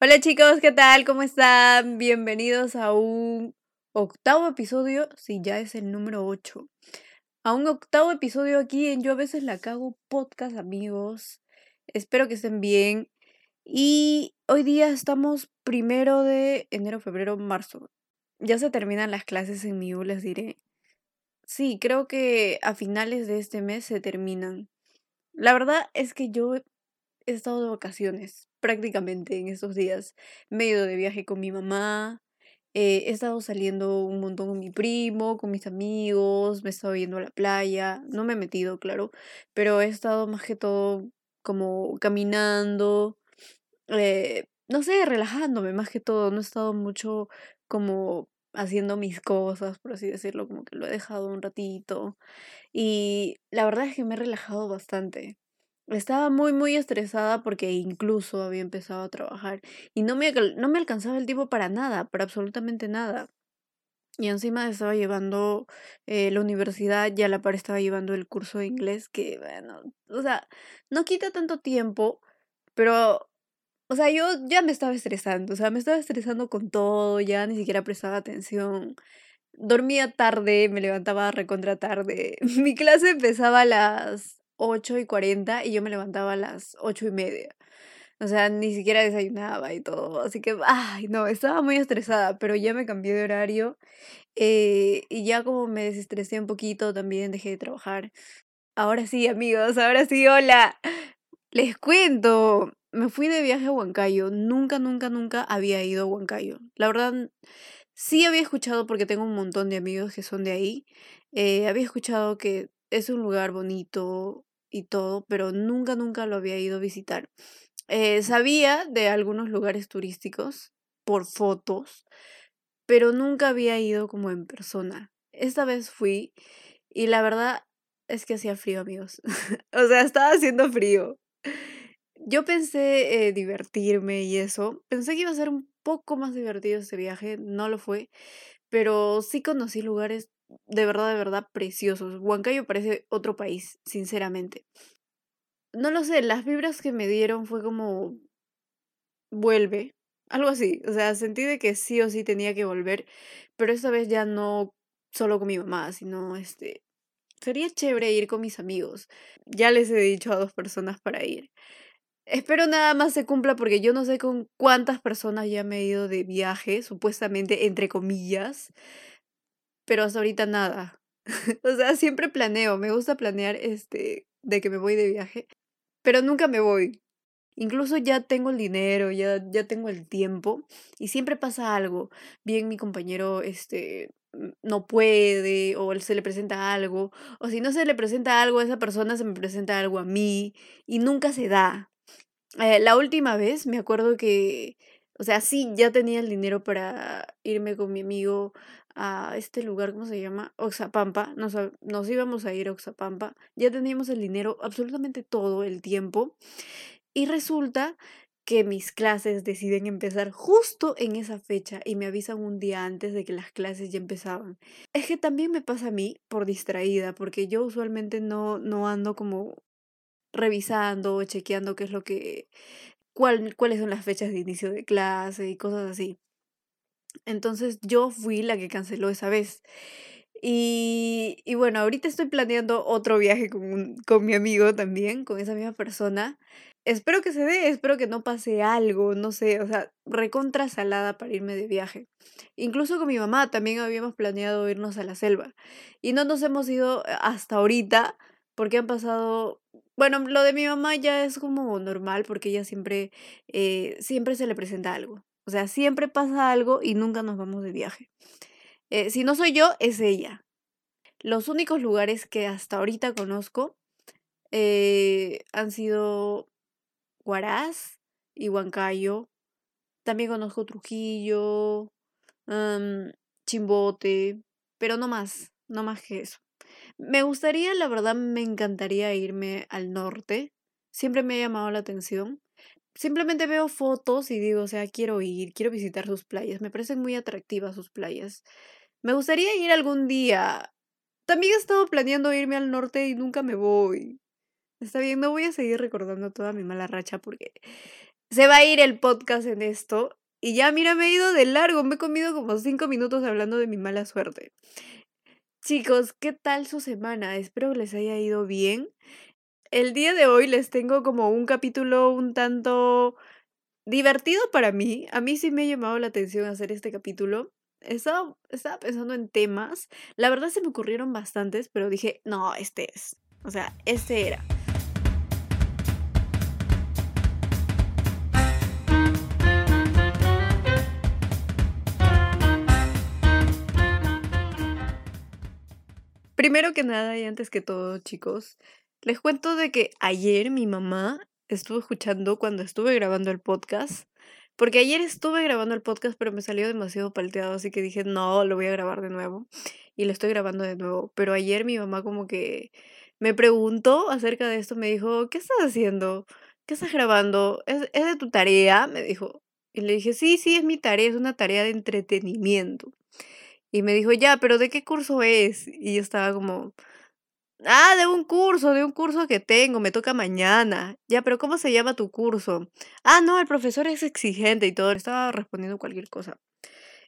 Hola chicos, ¿qué tal? ¿Cómo están? Bienvenidos a un octavo episodio, sí, ya es el número 8. A un octavo episodio aquí en Yo a veces la cago podcast, amigos. Espero que estén bien. Y hoy día estamos primero de enero, febrero, marzo. Ya se terminan las clases en mi U, les diré. Sí, creo que a finales de este mes se terminan. La verdad es que yo he estado de vacaciones prácticamente en estos días. Me he ido de viaje con mi mamá, eh, he estado saliendo un montón con mi primo, con mis amigos, me he estado yendo a la playa. No me he metido, claro, pero he estado más que todo como caminando, eh, no sé, relajándome más que todo. No he estado mucho como haciendo mis cosas, por así decirlo, como que lo he dejado un ratito. Y la verdad es que me he relajado bastante. Estaba muy, muy estresada porque incluso había empezado a trabajar y no me, no me alcanzaba el tiempo para nada, para absolutamente nada. Y encima estaba llevando eh, la universidad y a la par estaba llevando el curso de inglés que, bueno, o sea, no quita tanto tiempo, pero, o sea, yo ya me estaba estresando, o sea, me estaba estresando con todo, ya ni siquiera prestaba atención. Dormía tarde, me levantaba recontra tarde. Mi clase empezaba a las 8 y 40 y yo me levantaba a las 8 y media. O sea, ni siquiera desayunaba y todo. Así que, ay, no, estaba muy estresada, pero ya me cambié de horario. eh, y ya como me desestresé un poquito, también dejé de trabajar. Ahora sí, amigos, ahora sí, hola. Les cuento, me fui de viaje a Huancayo. Nunca, nunca, nunca había ido a Huancayo. La verdad, sí había escuchado porque tengo un montón de amigos que son de ahí. eh, había escuchado que es un lugar bonito y todo, pero nunca, nunca lo había ido a visitar. Eh, sabía de algunos lugares turísticos por fotos, pero nunca había ido como en persona. Esta vez fui y la verdad es que hacía frío, amigos. O sea, estaba haciendo frío. Yo pensé eh, divertirme y eso. Pensé que iba a ser un poco más divertido este viaje, no lo fue, pero sí conocí lugares de verdad, de verdad preciosos. Huancayo parece otro país, sinceramente. No lo sé, las vibras que me dieron fue como vuelve, algo así. O sea, sentí de que sí o sí tenía que volver, pero esta vez ya no solo con mi mamá, sino este, sería chévere ir con mis amigos. Ya les he dicho a dos personas para ir. Espero nada más se cumpla porque yo no sé con cuántas personas ya me he ido de viaje, supuestamente entre comillas, pero hasta ahorita nada. O sea, siempre planeo, me gusta planear este de que me voy de viaje, pero nunca me voy. Incluso ya tengo el dinero, ya, ya tengo el tiempo y siempre pasa algo. Bien, mi compañero este no puede o se le presenta algo, o si no se le presenta algo a esa persona, se me presenta algo a mí y nunca se da. Eh, la última vez me acuerdo que, o sea, sí, ya tenía el dinero para irme con mi amigo a este lugar, ¿cómo se llama? Oxapampa. Nos, nos íbamos a ir a Oxapampa. Ya teníamos el dinero absolutamente todo el tiempo. Y resulta que mis clases deciden empezar justo en esa fecha y me avisan un día antes de que las clases ya empezaban. Es que también me pasa a mí por distraída, porque yo usualmente no, no ando como revisando o chequeando qué es lo que, cuál, cuáles son las fechas de inicio de clase y cosas así. Entonces yo fui la que canceló esa vez. Y, y bueno, ahorita estoy planeando otro viaje con, con mi amigo también, con esa misma persona. Espero que se dé, espero que no pase algo, no sé, o sea, recontra salada para irme de viaje. Incluso con mi mamá también habíamos planeado irnos a la selva. Y no nos hemos ido eh, hasta ahorita porque han pasado, bueno, lo de mi mamá ya es como normal porque ella siempre, eh, siempre se le presenta algo. O sea, siempre pasa algo y nunca nos vamos de viaje. Eh, si no soy yo, es ella. Los únicos lugares que hasta ahorita conozco eh, han sido Huaraz y Huancayo. También conozco Trujillo, Chimbote, pero no más, no más que eso. Me gustaría, la verdad, me encantaría irme al norte. Siempre me ha llamado la atención. Simplemente veo fotos y digo, o sea, quiero ir, quiero visitar sus playas. Me parecen muy atractivas sus playas. Me gustaría ir algún día. También he estado planeando irme al norte y nunca me voy. Está bien, no voy a seguir recordando toda mi mala racha porque se va a ir el podcast en esto. Y ya, mira, me he ido de largo, me he comido como cinco minutos hablando de mi mala suerte. Chicos, ¿qué tal su semana? Espero que les haya ido bien. El día de hoy les tengo como un capítulo un tanto divertido para mí. A mí sí me ha llamado la atención hacer este capítulo. Estaba, estaba pensando en temas. La verdad se me ocurrieron bastantes, pero dije, no, este es. O sea, este era. Primero que nada y antes que todo, chicos, les cuento de que ayer mi mamá estuvo escuchando cuando estuve grabando el podcast. Porque ayer estuve grabando el podcast, pero me salió demasiado palteado, así que dije, no, lo voy a grabar de nuevo. Y lo estoy grabando de nuevo. Pero ayer mi mamá como que me preguntó acerca de esto, me dijo, ¿qué estás haciendo? ¿Qué estás grabando? ¿Es, ¿Es de tu tarea? Me dijo. Y le dije, sí, sí, es mi tarea, es una tarea de entretenimiento. Y me dijo, ya, pero ¿de qué curso es? Y yo estaba como, ah, de un curso, de un curso que tengo, me toca mañana. Ya, pero ¿cómo se llama tu curso? Ah, no, el profesor es exigente y todo. Estaba respondiendo cualquier cosa.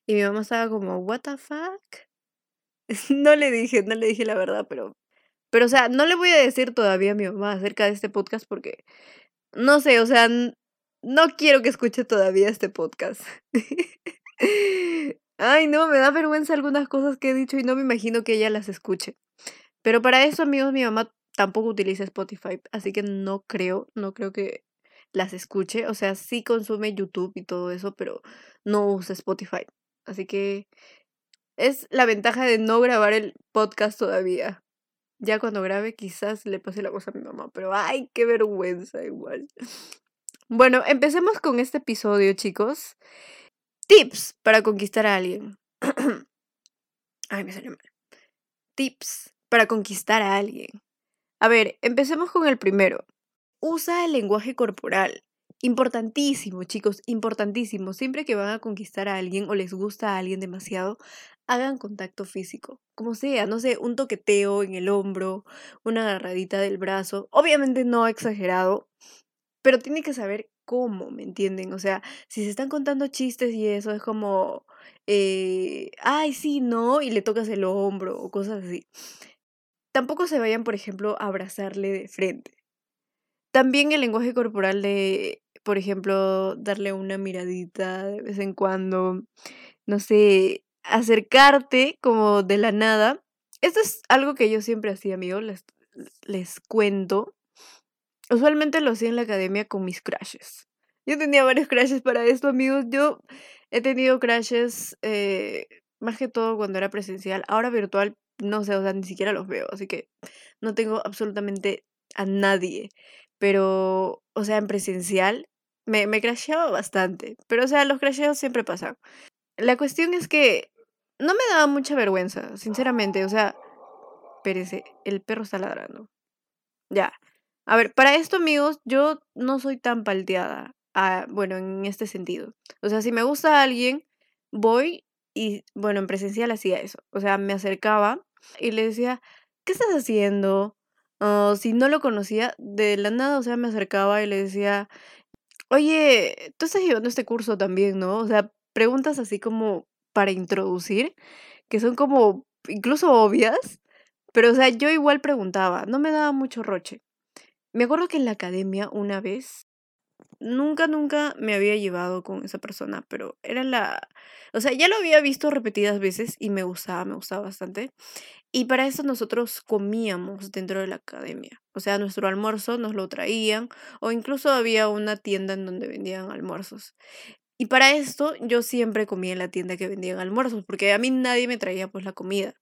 Y mi mamá estaba como, what the fuck? No le dije, no le dije la verdad, pero, pero, o sea, no le voy a decir todavía a mi mamá acerca de este podcast porque, no sé, o sea, no quiero que escuche todavía este podcast. Ay, no, me da vergüenza algunas cosas que he dicho y no me imagino que ella las escuche. Pero para eso, amigos, mi mamá tampoco utiliza Spotify, así que no creo, no creo que las escuche. O sea, sí consume YouTube y todo eso, pero no usa Spotify. Así que es la ventaja de no grabar el podcast todavía. Ya cuando grabe quizás le pase la voz a mi mamá, pero ay, qué vergüenza igual. Bueno, empecemos con este episodio, chicos. Tips para conquistar a alguien. Ay, me salió mal. Tips para conquistar a alguien. A ver, empecemos con el primero. Usa el lenguaje corporal. Importantísimo, chicos, importantísimo. Siempre que van a conquistar a alguien o les gusta a alguien demasiado, hagan contacto físico. Como sea, no sé, un toqueteo en el hombro, una agarradita del brazo. Obviamente no exagerado, pero tiene que saber cómo, ¿me entienden? O sea, si se están contando chistes y eso es como, eh, ay, sí, no, y le tocas el hombro o cosas así. Tampoco se vayan, por ejemplo, a abrazarle de frente. También el lenguaje corporal de, por ejemplo, darle una miradita de vez en cuando, no sé, acercarte como de la nada. Esto es algo que yo siempre hacía, amigos, les, les cuento. Usualmente lo hacía en la academia con mis crashes. Yo tenía varios crashes para esto, amigos. Yo he tenido crashes eh, más que todo cuando era presencial. Ahora virtual, no sé, o sea, ni siquiera los veo. Así que no tengo absolutamente a nadie. Pero, o sea, en presencial me, me crasheaba bastante. Pero, o sea, los crasheos siempre pasan. La cuestión es que no me daba mucha vergüenza, sinceramente. O sea, espérese, el perro está ladrando. Ya. A ver, para esto, amigos, yo no soy tan palteada. Ah, bueno, en este sentido. O sea, si me gusta alguien, voy y, bueno, en presencial hacía eso. O sea, me acercaba y le decía, ¿qué estás haciendo? Si no lo conocía, de la nada, o sea, me acercaba y le decía, oye, tú estás llevando este curso también, ¿no? O sea, preguntas así como para introducir, que son como incluso obvias, pero o sea, yo igual preguntaba, no me daba mucho roche. Me acuerdo que en la academia una vez, nunca, nunca me había llevado con esa persona, pero era la... O sea, ya lo había visto repetidas veces y me gustaba, me gustaba bastante. Y para eso nosotros comíamos dentro de la academia. O sea, nuestro almuerzo nos lo traían o incluso había una tienda en donde vendían almuerzos. Y para esto yo siempre comía en la tienda que vendían almuerzos, porque a mí nadie me traía pues la comida.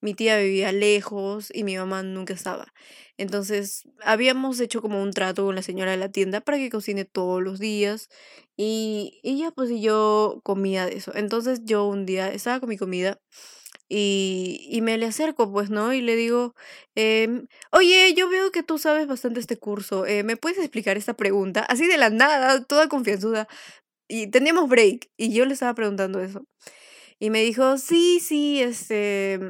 Mi tía vivía lejos y mi mamá nunca estaba. Entonces, habíamos hecho como un trato con la señora de la tienda para que cocine todos los días y ella pues yo comía de eso. Entonces, yo un día estaba con mi comida y, y me le acerco pues, ¿no? Y le digo, em, oye, yo veo que tú sabes bastante este curso, eh, ¿me puedes explicar esta pregunta? Así de la nada, toda confianzuda. Y teníamos break y yo le estaba preguntando eso. Y me dijo, sí, sí, este,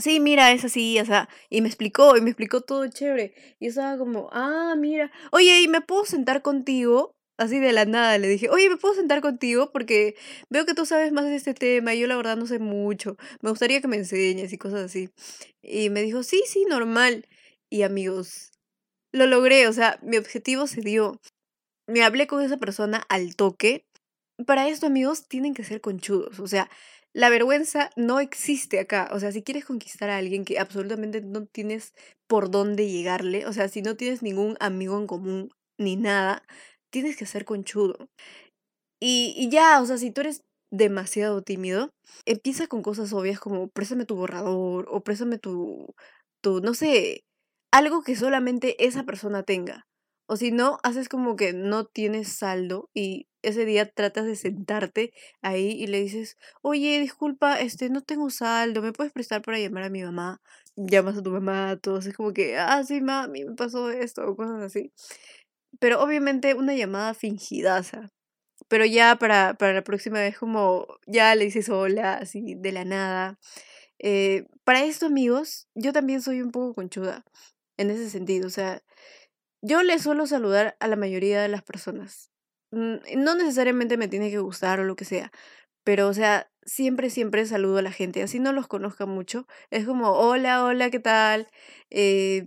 Sí, mira, es así, o sea, y me explicó, y me explicó todo chévere. Y estaba como, ah, mira, oye, ¿y me puedo sentar contigo? Así de la nada le dije, oye, ¿me puedo sentar contigo? Porque veo que tú sabes más de este tema y yo la verdad no sé mucho. Me gustaría que me enseñes y cosas así. Y me dijo, sí, sí, normal. Y amigos, lo logré, o sea, mi objetivo se dio. Me hablé con esa persona al toque. Para esto, amigos, tienen que ser conchudos. O sea, la vergüenza no existe acá. O sea, si quieres conquistar a alguien que absolutamente no tienes por dónde llegarle, o sea, si no tienes ningún amigo en común ni nada, tienes que ser conchudo. Y, y ya, o sea, si tú eres demasiado tímido, empieza con cosas obvias como préstame tu borrador o préstame tu, tu, no sé, algo que solamente esa persona tenga. O si no, haces como que no tienes saldo y ese día tratas de sentarte ahí y le dices, oye, disculpa, este, no tengo saldo, ¿me puedes prestar para llamar a mi mamá? Llamas a tu mamá, todo, es como que, ah, sí, mami, me pasó esto, o cosas así. Pero obviamente una llamada fingidaza. Pero ya para, para la próxima vez como ya le dices hola, así de la nada. Eh, para esto, amigos, yo también soy un poco conchuda en ese sentido. O sea, yo le suelo saludar a la mayoría de las personas. No necesariamente me tiene que gustar o lo que sea, pero o sea, siempre, siempre saludo a la gente, así no los conozca mucho. Es como, hola, hola, ¿qué tal? Eh,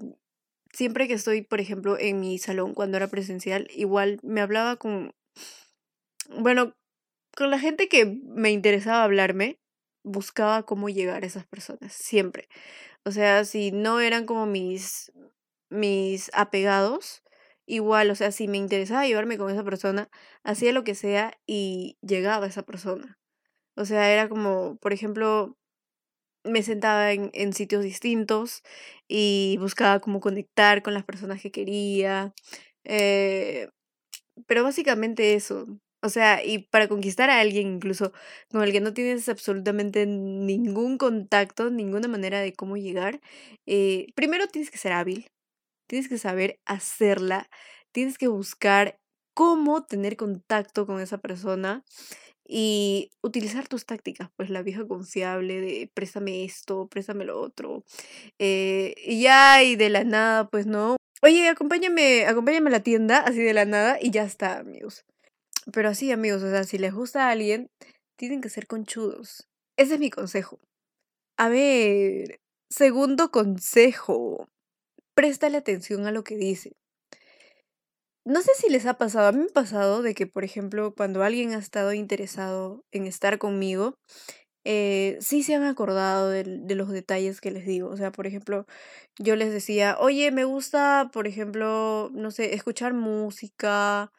siempre que estoy, por ejemplo, en mi salón cuando era presencial, igual me hablaba con, bueno, con la gente que me interesaba hablarme, buscaba cómo llegar a esas personas, siempre. O sea, si no eran como mis, mis apegados, igual, o sea, si me interesaba llevarme con esa persona, hacía lo que sea y llegaba a esa persona. O sea, era como, por ejemplo, me sentaba en, en sitios distintos y buscaba cómo conectar con las personas que quería. eh, pero básicamente eso. O sea, y para conquistar a alguien incluso con el que no tienes absolutamente ningún contacto, ninguna manera de cómo llegar, eh, primero tienes que ser hábil, tienes que saber hacerla, tienes que buscar cómo tener contacto con esa persona y utilizar tus tácticas, pues la vieja confiable de préstame esto, préstame lo otro, eh, y ya, y de la nada, pues no. Oye, acompáñame, acompáñame a la tienda, así de la nada, y ya está, amigos. Pero así, amigos, o sea, si les gusta a alguien, tienen que ser conchudos. Ese es mi consejo. A ver, segundo consejo. Préstale atención a lo que dice. No sé si les ha pasado, a mí me ha pasado de que, por ejemplo, cuando alguien ha estado interesado en estar conmigo, eh, sí se han acordado de, los detalles que les digo. O sea, por ejemplo, yo les decía, oye, me gusta, por ejemplo, no sé, escuchar música,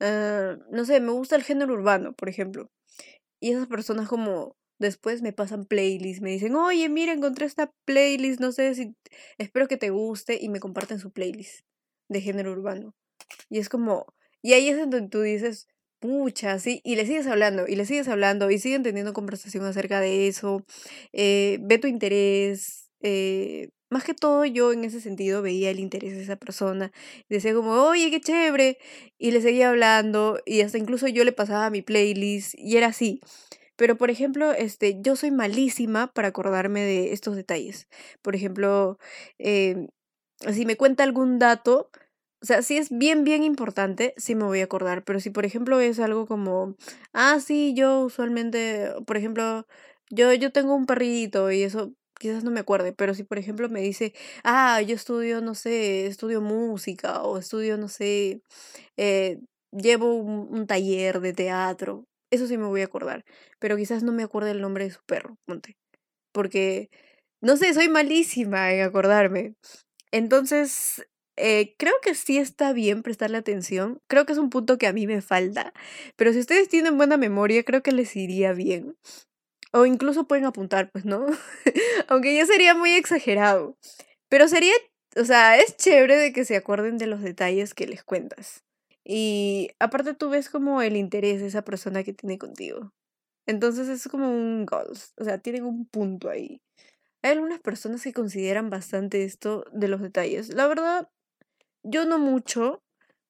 eh, no sé, me gusta el género urbano, por ejemplo. Y esas personas como después me pasan playlists, me dicen, oye, mira, encontré esta playlist, no sé si, espero que te guste, y me comparten su playlist de género urbano. Y es como, y ahí es donde tú dices, pucha, sí, y le sigues hablando, y le sigues hablando, y siguen teniendo conversación acerca de eso, eh, ve tu interés, eh, más que todo yo en ese sentido veía el interés de esa persona, decía como, oye, qué chévere, y le seguía hablando, y hasta incluso yo le pasaba mi playlist, y era así. Pero, por ejemplo, este, yo soy malísima para acordarme de estos detalles. Por ejemplo, em, si me cuenta algún dato, o sea, si es bien, bien importante, sí me voy a acordar, pero si por ejemplo es algo como, ah, sí, yo usualmente, por ejemplo, yo, yo tengo un perrito y eso quizás no me acuerde, pero si por ejemplo me dice, ah, yo estudio, no sé, estudio música o estudio, no sé, eh, llevo un, un taller de teatro, eso sí me voy a acordar, pero quizás no me acuerde el nombre de su perro, ponte, porque, no sé, soy malísima en acordarme. Entonces, eh, creo que sí está bien prestarle atención. Creo que es un punto que a mí me falta. Pero si ustedes tienen buena memoria, creo que les iría bien. O incluso pueden apuntar, pues, ¿no? Aunque ya sería muy exagerado. Pero sería, o sea, es chévere de que se acuerden de los detalles que les cuentas. Y aparte tú ves como el interés de esa persona que tiene contigo. Entonces es como un goal. O sea, tienen un punto ahí. Hay algunas personas que consideran bastante esto de los detalles. La verdad, yo no mucho,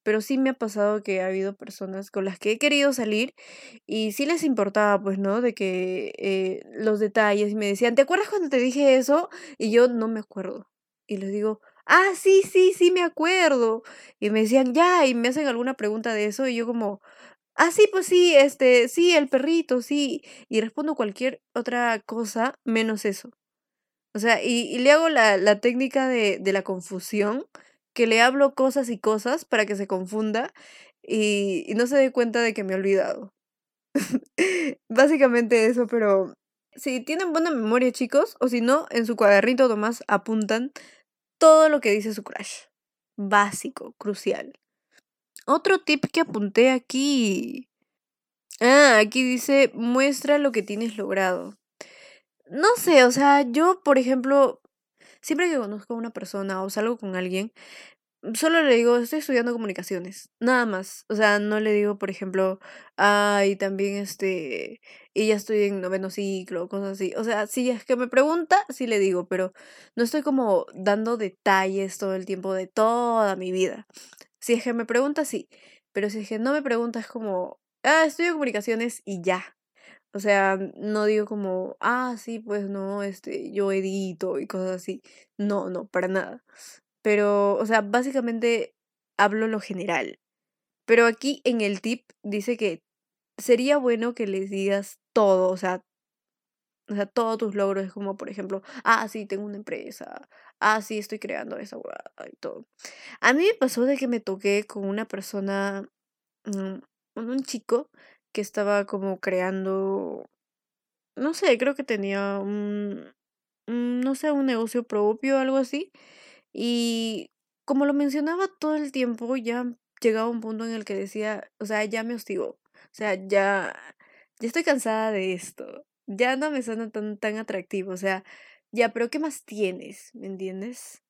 pero sí me ha pasado que ha habido personas con las que he querido salir y sí les importaba, pues, ¿no? De que eh, los detalles y me decían, ¿te acuerdas cuando te dije eso? Y yo no me acuerdo. Y les digo, ah, sí, sí, sí, me acuerdo. Y me decían, ya, y me hacen alguna pregunta de eso, y yo como, ah, sí, pues sí, este, sí, el perrito, sí. Y respondo cualquier otra cosa menos eso. O sea, y, y le hago la, la técnica de, de la confusión, que le hablo cosas y cosas para que se confunda y, y no se dé cuenta de que me he olvidado. Básicamente eso, pero si tienen buena memoria, chicos, o si no, en su cuadernito nomás apuntan todo lo que dice su crush. Básico, crucial. Otro tip que apunté aquí. Ah, aquí dice, muestra lo que tienes logrado. No sé, o sea, yo, por ejemplo, siempre que conozco a una persona o salgo con alguien, solo le digo, estoy estudiando comunicaciones, nada más. O sea, no le digo, por ejemplo, ay, también este, y ya estoy en noveno ciclo, cosas así. O sea, si es que me pregunta, sí le digo, pero no estoy como dando detalles todo el tiempo de toda mi vida. Si es que me pregunta, sí, pero si es que no me pregunta, es como, ah, estudio comunicaciones y ya. O sea, no digo como, ah, sí, pues no, este, yo edito y cosas así. No, no, para nada. Pero, o sea, básicamente hablo lo general. Pero aquí en el tip dice que sería bueno que les digas todo, o sea, o sea, todos tus logros, es como, por ejemplo, ah, sí, tengo una empresa, ah, sí, estoy creando esa y todo. A mí me pasó de que me toqué con una persona, mm, con un chico que estaba como creando, no sé, creo que tenía un, un, no sé, un negocio propio o algo así. Y como lo mencionaba todo el tiempo, ya llegaba un punto en el que decía, o sea, ya me hostigó. O sea, ya, ya estoy cansada de esto. Ya no me suena tan, tan atractivo. O sea, ya, pero ¿qué más tienes? ¿Me entiendes?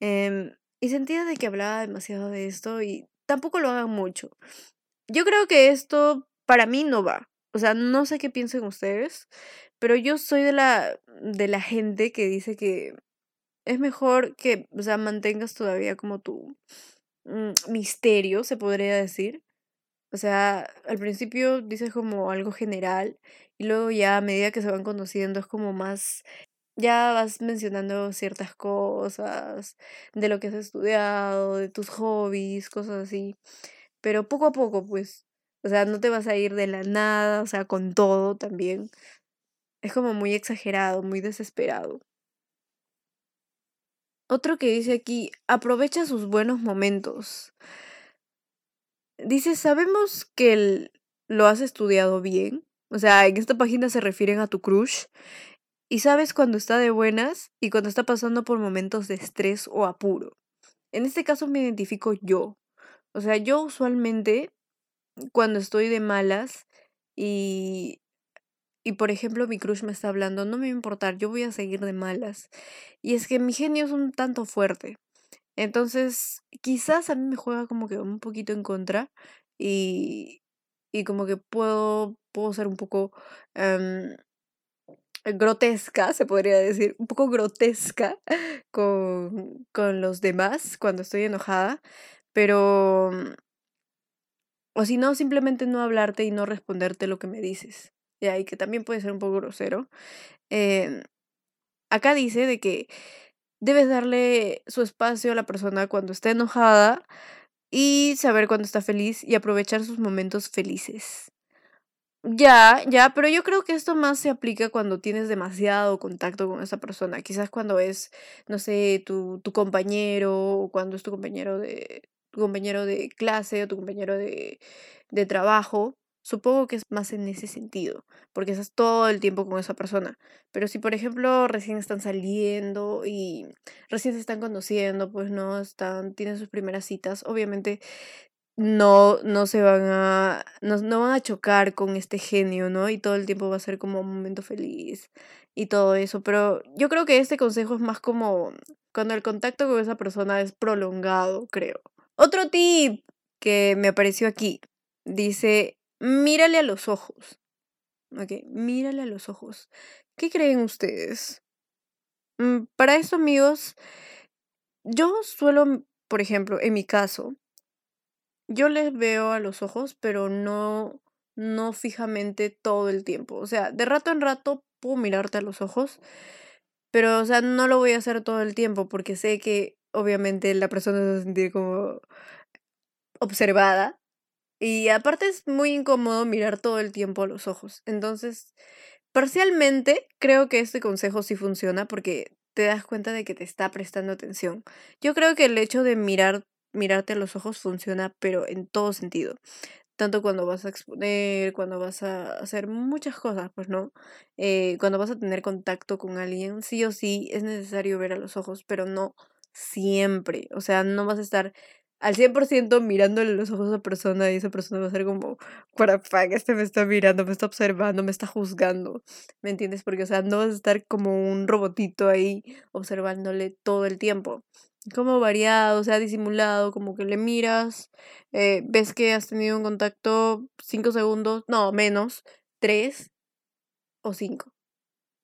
Em, y sentía de que hablaba demasiado de esto y tampoco lo hagan mucho. Yo creo que esto para mí no va. O sea, no sé qué piensen ustedes, pero yo soy de la, de la gente que dice que es mejor que, o sea, mantengas todavía como tu mm, misterio, se podría decir. O sea, al principio dices como algo general y luego ya a medida que se van conociendo es como más, ya vas mencionando ciertas cosas de lo que has estudiado, de tus hobbies, cosas así. Pero poco a poco, pues, o sea, no te vas a ir de la nada, o sea, con todo también. Es como muy exagerado, muy desesperado. Otro que dice aquí, aprovecha sus buenos momentos. Dice, sabemos que lo has estudiado bien. O sea, en esta página se refieren a tu crush. Y sabes cuando está de buenas y cuando está pasando por momentos de estrés o apuro. En este caso me identifico yo. O sea, yo usualmente cuando estoy de malas y, y por ejemplo mi crush me está hablando, no me va a importar, yo voy a seguir de malas. Y es que mi genio es un tanto fuerte. Entonces, quizás a mí me juega como que un poquito en contra y, y como que puedo, puedo ser un poco em, grotesca, se podría decir, un poco grotesca con, con los demás cuando estoy enojada, pero, o si no, simplemente no hablarte y no responderte lo que me dices. Y que también puede ser un poco grosero. Em, acá dice de que debes darle su espacio a la persona cuando está enojada y saber cuando está feliz y aprovechar sus momentos felices. Ya, ya, pero yo creo que esto más se aplica cuando tienes demasiado contacto con esa persona. Quizás cuando es, no sé, tu, tu compañero, o cuando es tu compañero de, tu compañero de clase o tu compañero de, de trabajo. Supongo que es más en ese sentido, porque estás todo el tiempo con esa persona. Pero si, por ejemplo, recién están saliendo y recién se están conociendo, pues no están, tienen sus primeras citas, obviamente no, no se van a, no, no van a chocar con este genio, ¿no? Y todo el tiempo va a ser como un momento feliz y todo eso. Pero yo creo que este consejo es más como cuando el contacto con esa persona es prolongado, creo. Otro tip que me apareció aquí dice, mírale a los ojos. Ok, mírale a los ojos. ¿Qué creen ustedes? Mm, Para eso, amigos, yo suelo, por ejemplo, en mi caso, yo les veo a los ojos, pero no, no fijamente todo el tiempo. O sea, de rato en rato puedo mirarte a los ojos, pero, o sea, no lo voy a hacer todo el tiempo porque sé que obviamente la persona se va a sentir como observada. Y aparte es muy incómodo mirar todo el tiempo a los ojos. Entonces, parcialmente creo que este consejo sí funciona porque te das cuenta de que te está prestando atención. Yo creo que el hecho de mirar, mirarte a los ojos funciona, pero en todo sentido. Tanto cuando vas a exponer, cuando vas a hacer muchas cosas, pues no. Eh, cuando vas a tener contacto con alguien, sí o sí es necesario ver a los ojos, pero no siempre. O sea, no vas a estar al 100% mirándole los ojos a esa persona y esa persona va a ser como, para fuck, este me está mirando, me está observando, me está juzgando. ¿Me entiendes? Porque, o sea, no vas a estar como un robotito ahí observándole todo el tiempo. Como variado, o sea, disimulado, como que le miras, eh, ves que has tenido un contacto 5 segundos, no, menos, 3 o 5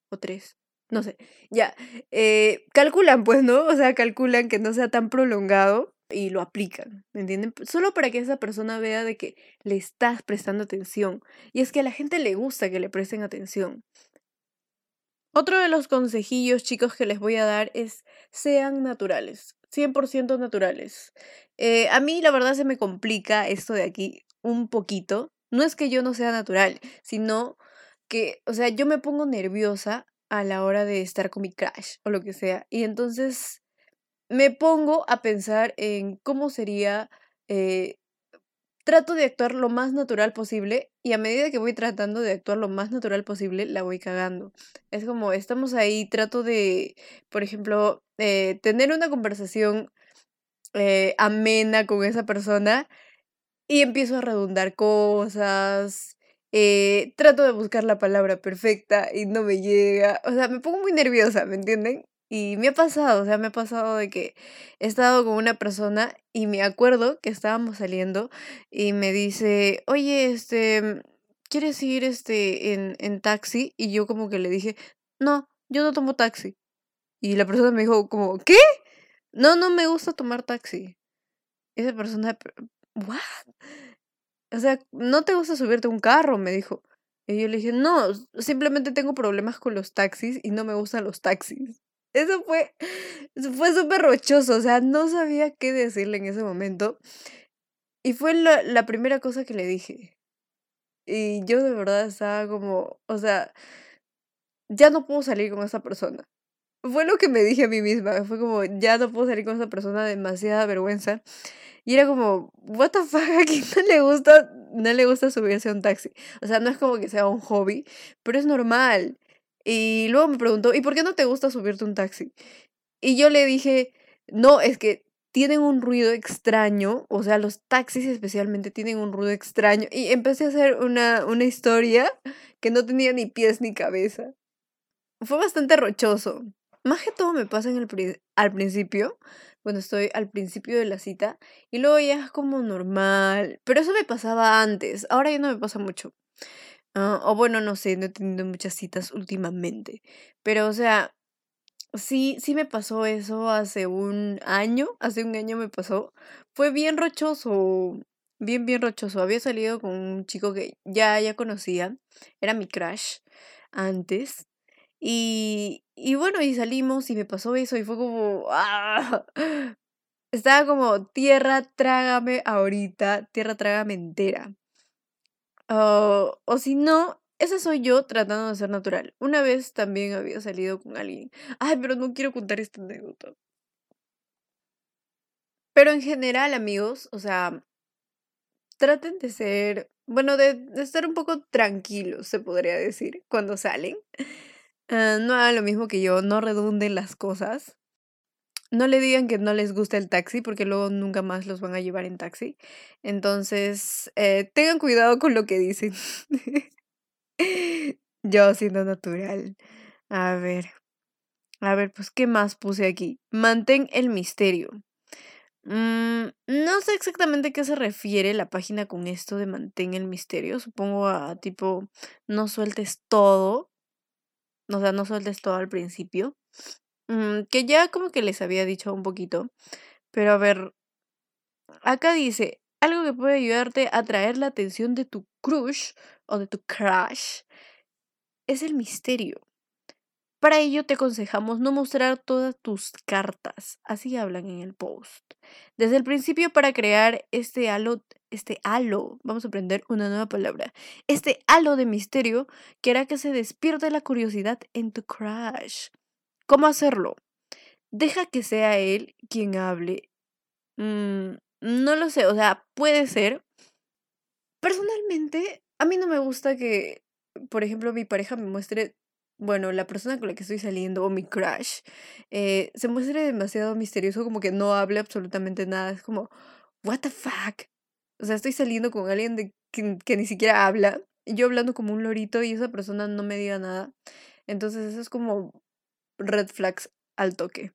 o 3 no sé, ya, eh, calculan pues, ¿no? O sea, calculan que no sea tan prolongado y lo aplican, ¿me entienden? Solo para que esa persona vea de que le estás prestando atención. Y es que a la gente le gusta que le presten atención. Otro de los consejillos, chicos, que les voy a dar es sean naturales, 100% naturales. Eh, a mí la verdad se me complica esto de aquí un poquito. No es que yo no sea natural, sino que, o sea, yo me pongo nerviosa a la hora de estar con mi crush o lo que sea. Y entonces me pongo a pensar en cómo sería, eh, trato de actuar lo más natural posible y a medida que voy tratando de actuar lo más natural posible, la voy cagando. Es como, estamos ahí, trato de, por ejemplo, eh, tener una conversación eh, amena con esa persona y empiezo a redundar cosas. trato de buscar la palabra perfecta y no me llega. O sea, me pongo muy nerviosa, ¿me entienden? Y me ha pasado, o sea, me ha pasado de que he estado con una persona y me acuerdo que estábamos saliendo y me dice, oye, este, ¿quieres ir este, en, en taxi? Y yo como que le dije, no, yo no tomo taxi. Y la persona me dijo como, ¿qué? No, no me gusta tomar taxi. Esa persona, ¿what? O sea, ¿no te gusta subirte a un carro? Me dijo. Y yo le dije, no, simplemente tengo problemas con los taxis y no me gustan los taxis. Eso fue, fue súper rochoso, o sea, no sabía qué decirle en ese momento. Y fue la, la primera cosa que le dije. Y yo de verdad estaba como, o sea, ya no puedo salir con esa persona. Fue lo que me dije a mí misma, fue como, ya no puedo salir con esa persona, demasiada vergüenza. Y era como, what the a quién no le gusta, no le gusta subirse a un taxi. O sea, no es como que sea un hobby, pero es normal. Y luego me preguntó, ¿y por qué no te gusta subirte un taxi? Y yo le dije, no, es que tienen un ruido extraño, o sea, los taxis especialmente tienen un ruido extraño. Y empecé a hacer una, una historia que no tenía ni pies ni cabeza. Fue bastante rochoso. Más que todo me pasa en el al principio, cuando estoy al principio de la cita, y luego ya es como normal. Pero eso me pasaba antes, ahora ya no me pasa mucho. Ah, o bueno, no sé, no he tenido muchas citas últimamente. Pero, o sea, sí, sí me pasó eso hace un año. Hace un año me pasó. Fue bien rochoso. Bien, bien rochoso. Había salido con un chico que ya, ya conocía. Era mi crush antes. Y, y bueno, y salimos y me pasó eso y fue como... ¡ah! Estaba como, tierra, trágame ahorita, tierra, trágame entera. O, o si no, esa soy yo tratando de ser natural. Una vez también había salido con alguien. Ay, pero no quiero contar esta anécdota. Pero en general, amigos, o sea, traten de ser, bueno, de, de estar un poco tranquilos, se podría decir, cuando salen. Ah, no hagan lo mismo que yo, no redunden las cosas. No le digan que no les gusta el taxi porque luego nunca más los van a llevar en taxi. Entonces, eh, tengan cuidado con lo que dicen. Yo siendo natural. A ver. A ver, pues, ¿qué más puse aquí? Mantén el misterio. Mm, no sé exactamente qué se refiere la página con esto de mantén el misterio. Supongo a tipo, no sueltes todo. O sea, no sueltes todo al principio. Que ya como que les había dicho un poquito. Pero a ver, acá dice, algo que puede ayudarte a atraer la atención de tu crush o de tu crush es el misterio. Para ello te aconsejamos no mostrar todas tus cartas, así hablan en el post. Desde el principio para crear este halo, este halo, vamos a aprender una nueva palabra, este halo de misterio que hará que se despierte la curiosidad en tu crush. ¿Cómo hacerlo? Deja que sea él quien hable. Mm, no lo sé, o sea, puede ser. Personalmente, a mí no me gusta que, por ejemplo, mi pareja me muestre, bueno, la persona con la que estoy saliendo o mi crush, eh, se muestre demasiado misterioso, como que no hable absolutamente nada. Es como, what the fuck? O sea, estoy saliendo con alguien de que, que ni siquiera habla, yo hablando como un lorito y esa persona no me diga nada. Entonces, eso es como red flags al toque.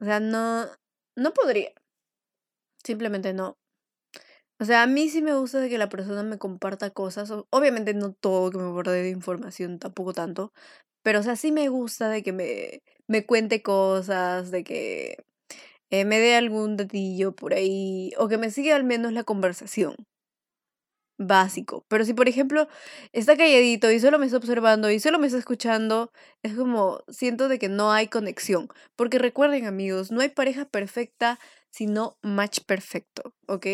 O sea, no, no podría. Simplemente no. O sea, a mí sí me gusta que la persona me comparta cosas. Obviamente no todo que me borde de información, tampoco tanto. Pero, o sea, sí me gusta de que me, me cuente cosas, de que eh, me dé algún datillo por ahí, o que me siga al menos la conversación básico. Pero si, por ejemplo, está calladito y solo me está observando y solo me está escuchando, es como siento de que no hay conexión. Porque recuerden, amigos, no hay pareja perfecta, sino match perfecto, ¿ok?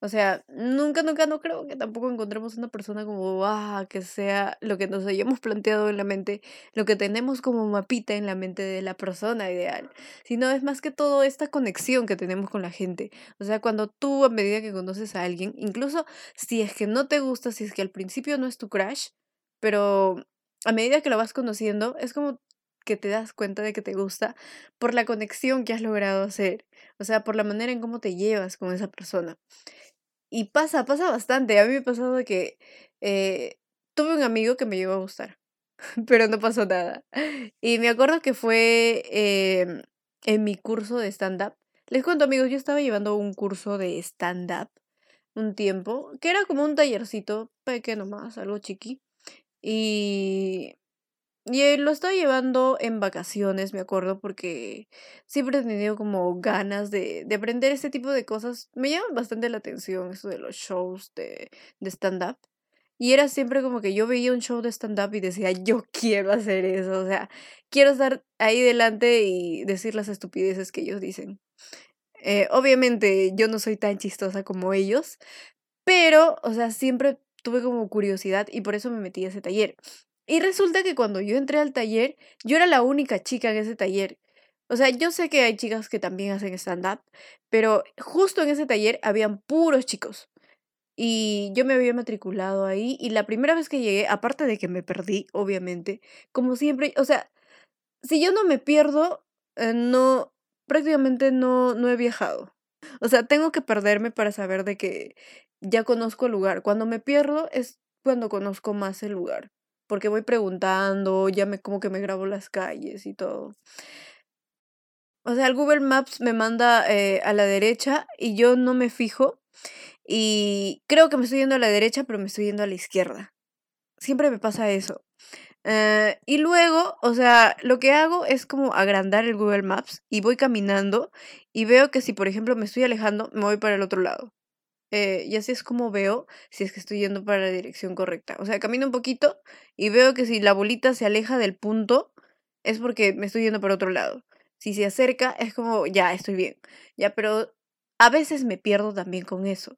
O sea, nunca, nunca, no creo que tampoco encontremos una persona como, ah, que sea lo que nos hayamos planteado en la mente, lo que tenemos como mapita en la mente de la persona ideal, sino es más que todo esta conexión que tenemos con la gente. O sea, cuando tú a medida que conoces a alguien, incluso si es que no te gusta, si es que al principio no es tu crush, pero a medida que lo vas conociendo, es como que te das cuenta de que te gusta por la conexión que has logrado hacer, o sea, por la manera en cómo te llevas con esa persona. Y pasa, pasa bastante. A mí me ha pasado que eh, tuve un amigo que me llegó a gustar, pero no pasó nada. Y me acuerdo que fue em, en mi curso de stand-up. Les cuento, amigos, yo estaba llevando un curso de stand-up un tiempo, que era como un tallercito pequeño más, algo chiqui. Y y eh, lo estaba llevando en vacaciones, me acuerdo, porque siempre he tenido como ganas de, de aprender este tipo de cosas. Me llama bastante la atención eso de los shows de, de stand-up. Y era siempre como que yo veía un show de stand-up y decía, yo quiero hacer eso. O sea, quiero estar ahí delante y decir las estupideces que ellos dicen. Eh, obviamente yo no soy tan chistosa como ellos, pero, o sea, siempre tuve como curiosidad y por eso me metí a ese taller. Y resulta que cuando yo entré al taller, yo era la única chica en ese taller. O sea, yo sé que hay chicas que también hacen stand-up, pero justo en ese taller habían puros chicos. Y yo me había matriculado ahí y la primera vez que llegué, aparte de que me perdí, obviamente, como siempre, o sea, si yo no me pierdo, eh, no, prácticamente no, no he viajado. O sea, tengo que perderme para saber de que ya conozco el lugar. Cuando me pierdo es cuando conozco más el lugar porque voy preguntando, ya me como que me grabo las calles y todo. O sea, el Google Maps me manda eh, a la derecha y yo no me fijo y creo que me estoy yendo a la derecha, pero me estoy yendo a la izquierda. Siempre me pasa eso. Eh, y luego, o sea, lo que hago es como agrandar el Google Maps y voy caminando y veo que si, por ejemplo, me estoy alejando, me voy para el otro lado. Eh, y así es como veo si es que estoy yendo para la dirección correcta. O sea, camino un poquito y veo que si la bolita se aleja del punto, es porque me estoy yendo para otro lado. Si se acerca, es como, ya, estoy bien. Ya, pero a veces me pierdo también con eso.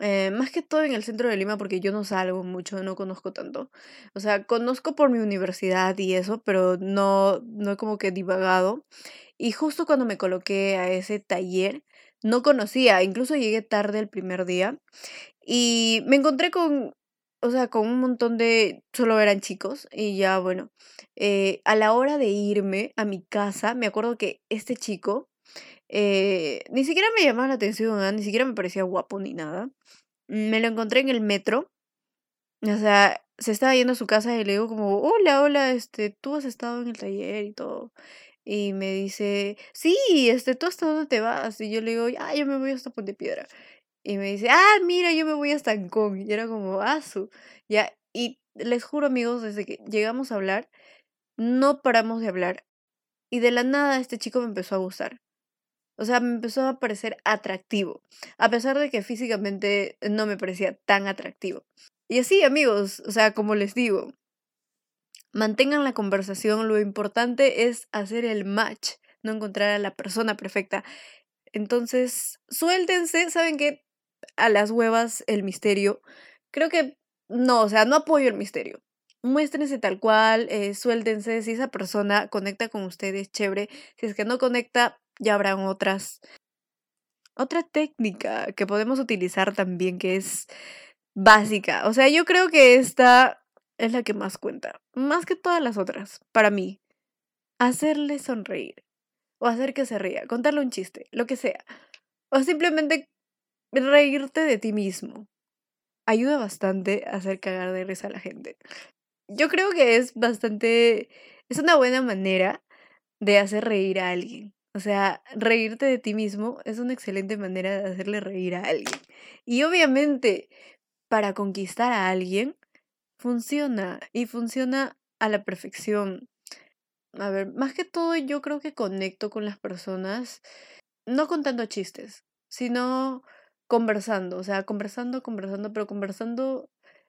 Eh, más que todo en el centro de Lima, porque yo no salgo mucho, no conozco tanto. O sea, conozco por mi universidad y eso, pero no, no como que divagado. Y justo cuando me coloqué a ese taller, no conocía, incluso llegué tarde el primer día y me encontré con, o sea, con un montón de, solo eran chicos y ya bueno, eh, a la hora de irme a mi casa, me acuerdo que este chico eh, ni siquiera me llamaba la atención, ni siquiera me parecía guapo ni nada. Me lo encontré en el metro, o sea, se estaba yendo a su casa y le digo como, hola, hola, este, tú has estado en el taller y todo. Y me dice, sí, este, ¿tú hasta dónde te vas? Y yo le digo, ah, yo me voy hasta Ponte Piedra. Y me dice, ah, mira, yo me voy hasta Ancón. Y era como, ah. Ya, y les juro, amigos, desde que llegamos a hablar, no paramos de hablar. Y de la nada este chico me empezó a gustar. O sea, me empezó a parecer atractivo, a pesar de que físicamente no me parecía tan atractivo. Y así, amigos, o sea, como les digo, mantengan la conversación, lo importante es hacer el match, no encontrar a la persona perfecta. Entonces, suéltense, ¿saben qué? A las huevas el misterio. Creo que no, o sea, no apoyo el misterio. Muéstrense tal cual, eh, suéltense. Si esa persona conecta con ustedes, chévere. Si es que no conecta, ya habrán otras. Otra técnica que podemos utilizar también que es básica. O sea, yo creo que esta es la que más cuenta. Más que todas las otras, para mí. Hacerle sonreír. O hacer que se ría. Contarle un chiste. Lo que sea. O simplemente reírte de ti mismo. Ayuda bastante a hacer cagar de risa a la gente. Yo creo que es bastante. Es una buena manera de hacer reír a alguien. O sea, reírte de ti mismo es una excelente manera de hacerle reír a alguien. Y obviamente, para conquistar a alguien, funciona y funciona a la perfección. A ver, más que todo yo creo que conecto con las personas, no contando chistes, sino conversando, o sea, conversando, conversando, pero conversando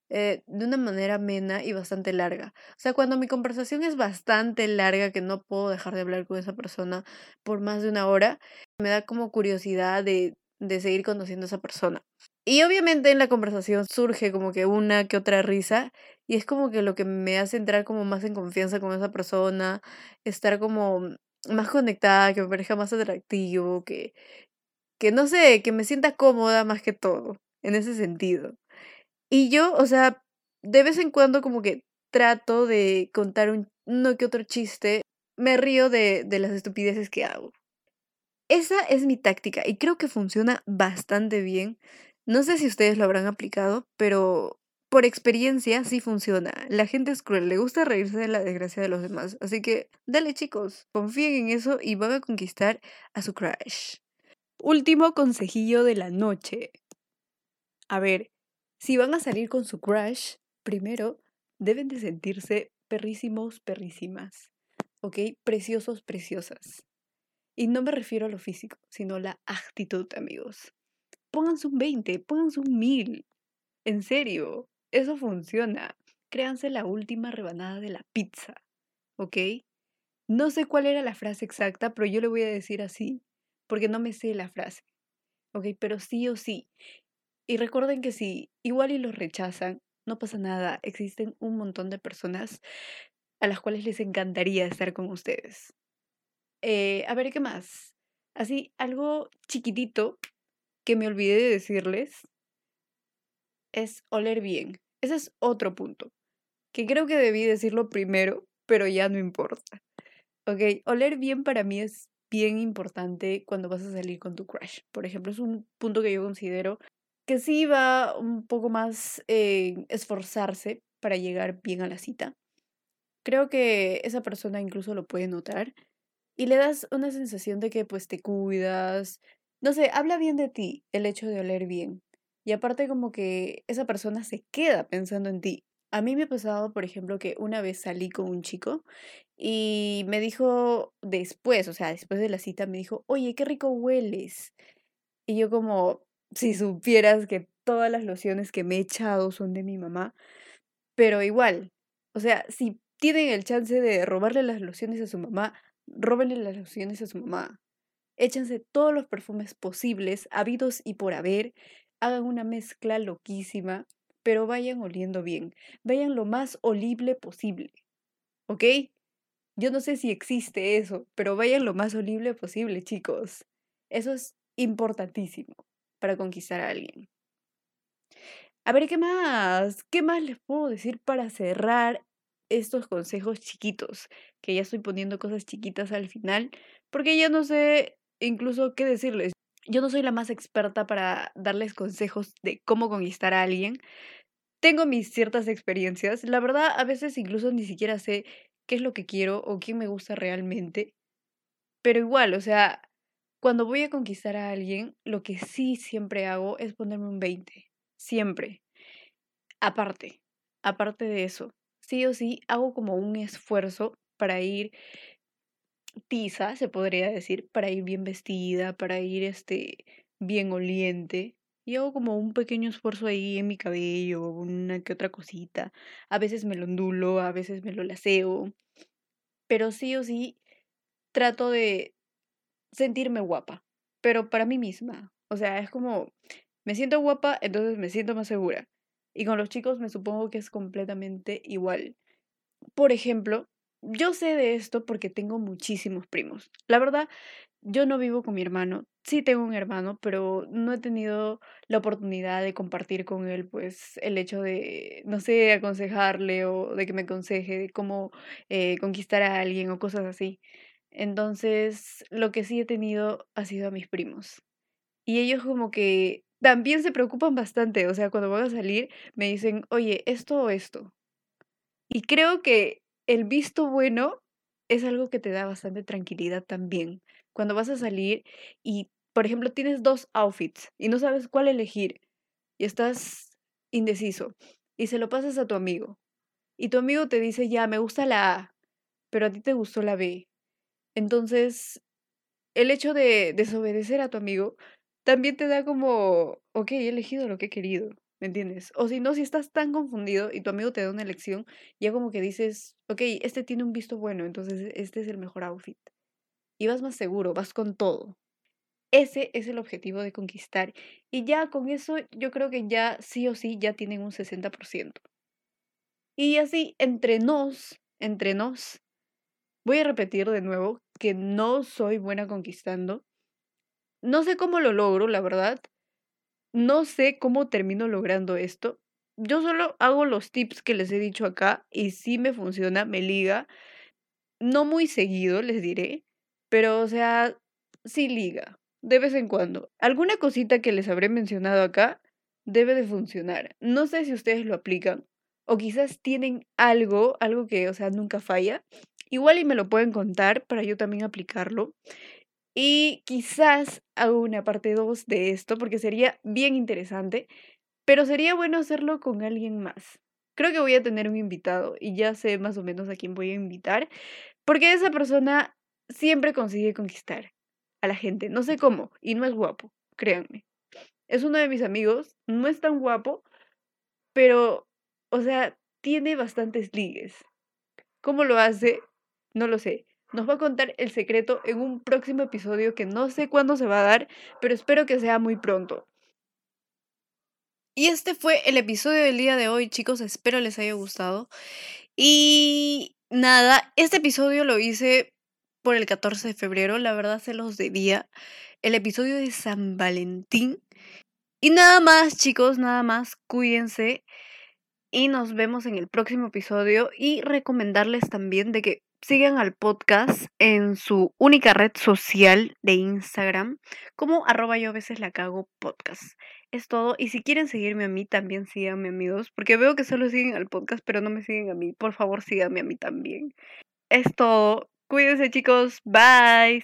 eh, de una manera amena y bastante larga. O sea, cuando mi conversación es bastante larga, que no puedo dejar de hablar con esa persona por más de una hora, me da como curiosidad de, de seguir conociendo a esa persona. Y obviamente en la conversación surge como que una que otra risa y es como que lo que me hace entrar como más en confianza con esa persona, estar como más conectada, que me parezca más atractivo, que, que no sé, que me sienta cómoda más que todo, en ese sentido. Y yo, o sea, de vez en cuando como que trato de contar un, uno que otro chiste, me río de, de las estupideces que hago. Esa es mi táctica y creo que funciona bastante bien no sé si ustedes lo habrán aplicado, pero por experiencia sí funciona. La gente es cruel, le gusta reírse de la desgracia de los demás. Así que dale chicos, confíen en eso y van a conquistar a su crush. Último consejillo de la noche. A ver, si van a salir con su crush, primero deben de sentirse perrísimos, perrísimas. ¿Ok? Preciosos, preciosas. Y no me refiero a lo físico, sino a la actitud, amigos pónganse un 20, pónganse un 1000. En serio, eso funciona. Créanse la última rebanada de la pizza, ¿ok? No sé cuál era la frase exacta, pero yo le voy a decir así, porque no me sé la frase, ¿ok? Pero sí o sí. Y recuerden que si igual y los rechazan, no pasa nada. Existen un montón de personas a las cuales les encantaría estar con ustedes. Eh, a ver, ¿qué más? Así, algo chiquitito que me olvidé de decirles es oler bien. Ese es otro punto, que creo que debí decirlo primero, pero ya no importa. Ok, oler bien para mí es bien importante cuando vas a salir con tu crush. Por ejemplo, es un punto que yo considero que sí va un poco más esforzarse para llegar bien a la cita. Creo que esa persona incluso lo puede notar y le das una sensación de que pues te cuidas, no sé, habla bien de ti el hecho de oler bien. Y aparte como que esa persona se queda pensando en ti. A mí me ha pasado, por ejemplo, que una vez salí con un chico y me dijo después, o sea, después de la cita, me dijo, oye, qué rico hueles. Y yo como, si supieras que todas las lociones que me he echado son de mi mamá, pero igual, o sea, si tienen el chance de robarle las lociones a su mamá, róbenle las lociones a su mamá. Échense todos los perfumes posibles, habidos y por haber. Hagan una mezcla loquísima, pero vayan oliendo bien. Vayan lo más olible posible. ¿Ok? Yo no sé si existe eso, pero vayan lo más olible posible, chicos. Eso es importantísimo para conquistar a alguien. A ver, ¿qué más? ¿Qué más les puedo decir para cerrar estos consejos chiquitos? Que ya estoy poniendo cosas chiquitas al final, porque ya no sé incluso qué decirles. Yo no soy la más experta para darles consejos de cómo conquistar a alguien. Tengo mis ciertas experiencias. La verdad, a veces incluso ni siquiera sé qué es lo que quiero o quién me gusta realmente. Pero igual, o sea, cuando voy a conquistar a alguien, lo que sí siempre hago es ponerme un 20. Siempre. Aparte, aparte de eso, sí o sí hago como un esfuerzo para ir tiza, se podría decir, para ir bien vestida, para ir este, bien oliente. y hago como un pequeño esfuerzo ahí en mi cabello, una que otra cosita. A veces me lo ondulo, a veces me lo laseo, pero sí o sí trato de sentirme guapa, pero para mí misma. O sea, es como, me siento guapa, entonces me siento más segura. Y con los chicos me supongo que es completamente igual. Por ejemplo, yo sé de esto porque tengo muchísimos primos. La verdad, yo no vivo con mi hermano. Sí tengo un hermano, pero no he tenido la oportunidad de compartir con él, pues, el hecho de, no sé, aconsejarle o de que me aconseje cómo eh, conquistar a alguien o cosas así. Entonces, lo que sí he tenido ha sido a mis primos. Y ellos como que también se preocupan bastante. O sea, cuando van a salir, me dicen, oye, esto o esto. Y creo que el visto bueno es algo que te da bastante tranquilidad también. Cuando vas a salir y, por ejemplo, tienes dos outfits y no sabes cuál elegir y estás indeciso y se lo pasas a tu amigo y tu amigo te dice, ya, me gusta la A, pero a ti te gustó la B. Entonces, el hecho de desobedecer a tu amigo también te da como, ok, he elegido lo que he querido. ¿Me entiendes? O si no, si estás tan confundido y tu amigo te da una elección, ya como que dices, ok, este tiene un visto bueno, entonces este es el mejor outfit. Y vas más seguro, vas con todo. Ese es el objetivo de conquistar. Y ya con eso yo creo que ya sí o sí ya tienen un 60%. Y así, entre nos, entre nos, voy a repetir de nuevo que no soy buena conquistando. No sé cómo lo logro, la verdad. No sé cómo termino logrando esto. Yo solo hago los tips que les he dicho acá y sí me funciona, me liga. No muy seguido, les diré, pero o sea, sí liga, de vez en cuando. Alguna cosita que les habré mencionado acá debe de funcionar. No sé si ustedes lo aplican o quizás tienen algo, algo que, o sea, nunca falla. Igual y me lo pueden contar para yo también aplicarlo. Y quizás hago una parte 2 de esto porque sería bien interesante, pero sería bueno hacerlo con alguien más. Creo que voy a tener un invitado y ya sé más o menos a quién voy a invitar, porque esa persona siempre consigue conquistar a la gente, no sé cómo, y no es guapo, créanme. Es uno de mis amigos, no es tan guapo, pero, o sea, tiene bastantes ligues. ¿Cómo lo hace? No lo sé nos va a contar el secreto en un próximo episodio que no sé cuándo se va a dar, pero espero que sea muy pronto. Y este fue el episodio del día de hoy, chicos, espero les haya gustado. Y nada, este episodio lo hice por el 14 de febrero, la verdad se los debía. El episodio de San Valentín. Y nada más, chicos, nada más, cuídense. Y nos vemos en el próximo episodio. Y recomendarles también de que sigan al podcast en su única red social de Instagram como arroba yo a veces la cago podcast. Es todo. Y si quieren seguirme a mí, también síganme amigos, porque veo que solo siguen al podcast, pero no me siguen a mí. Por favor, síganme a mí también. Es todo. Cuídense chicos. Bye.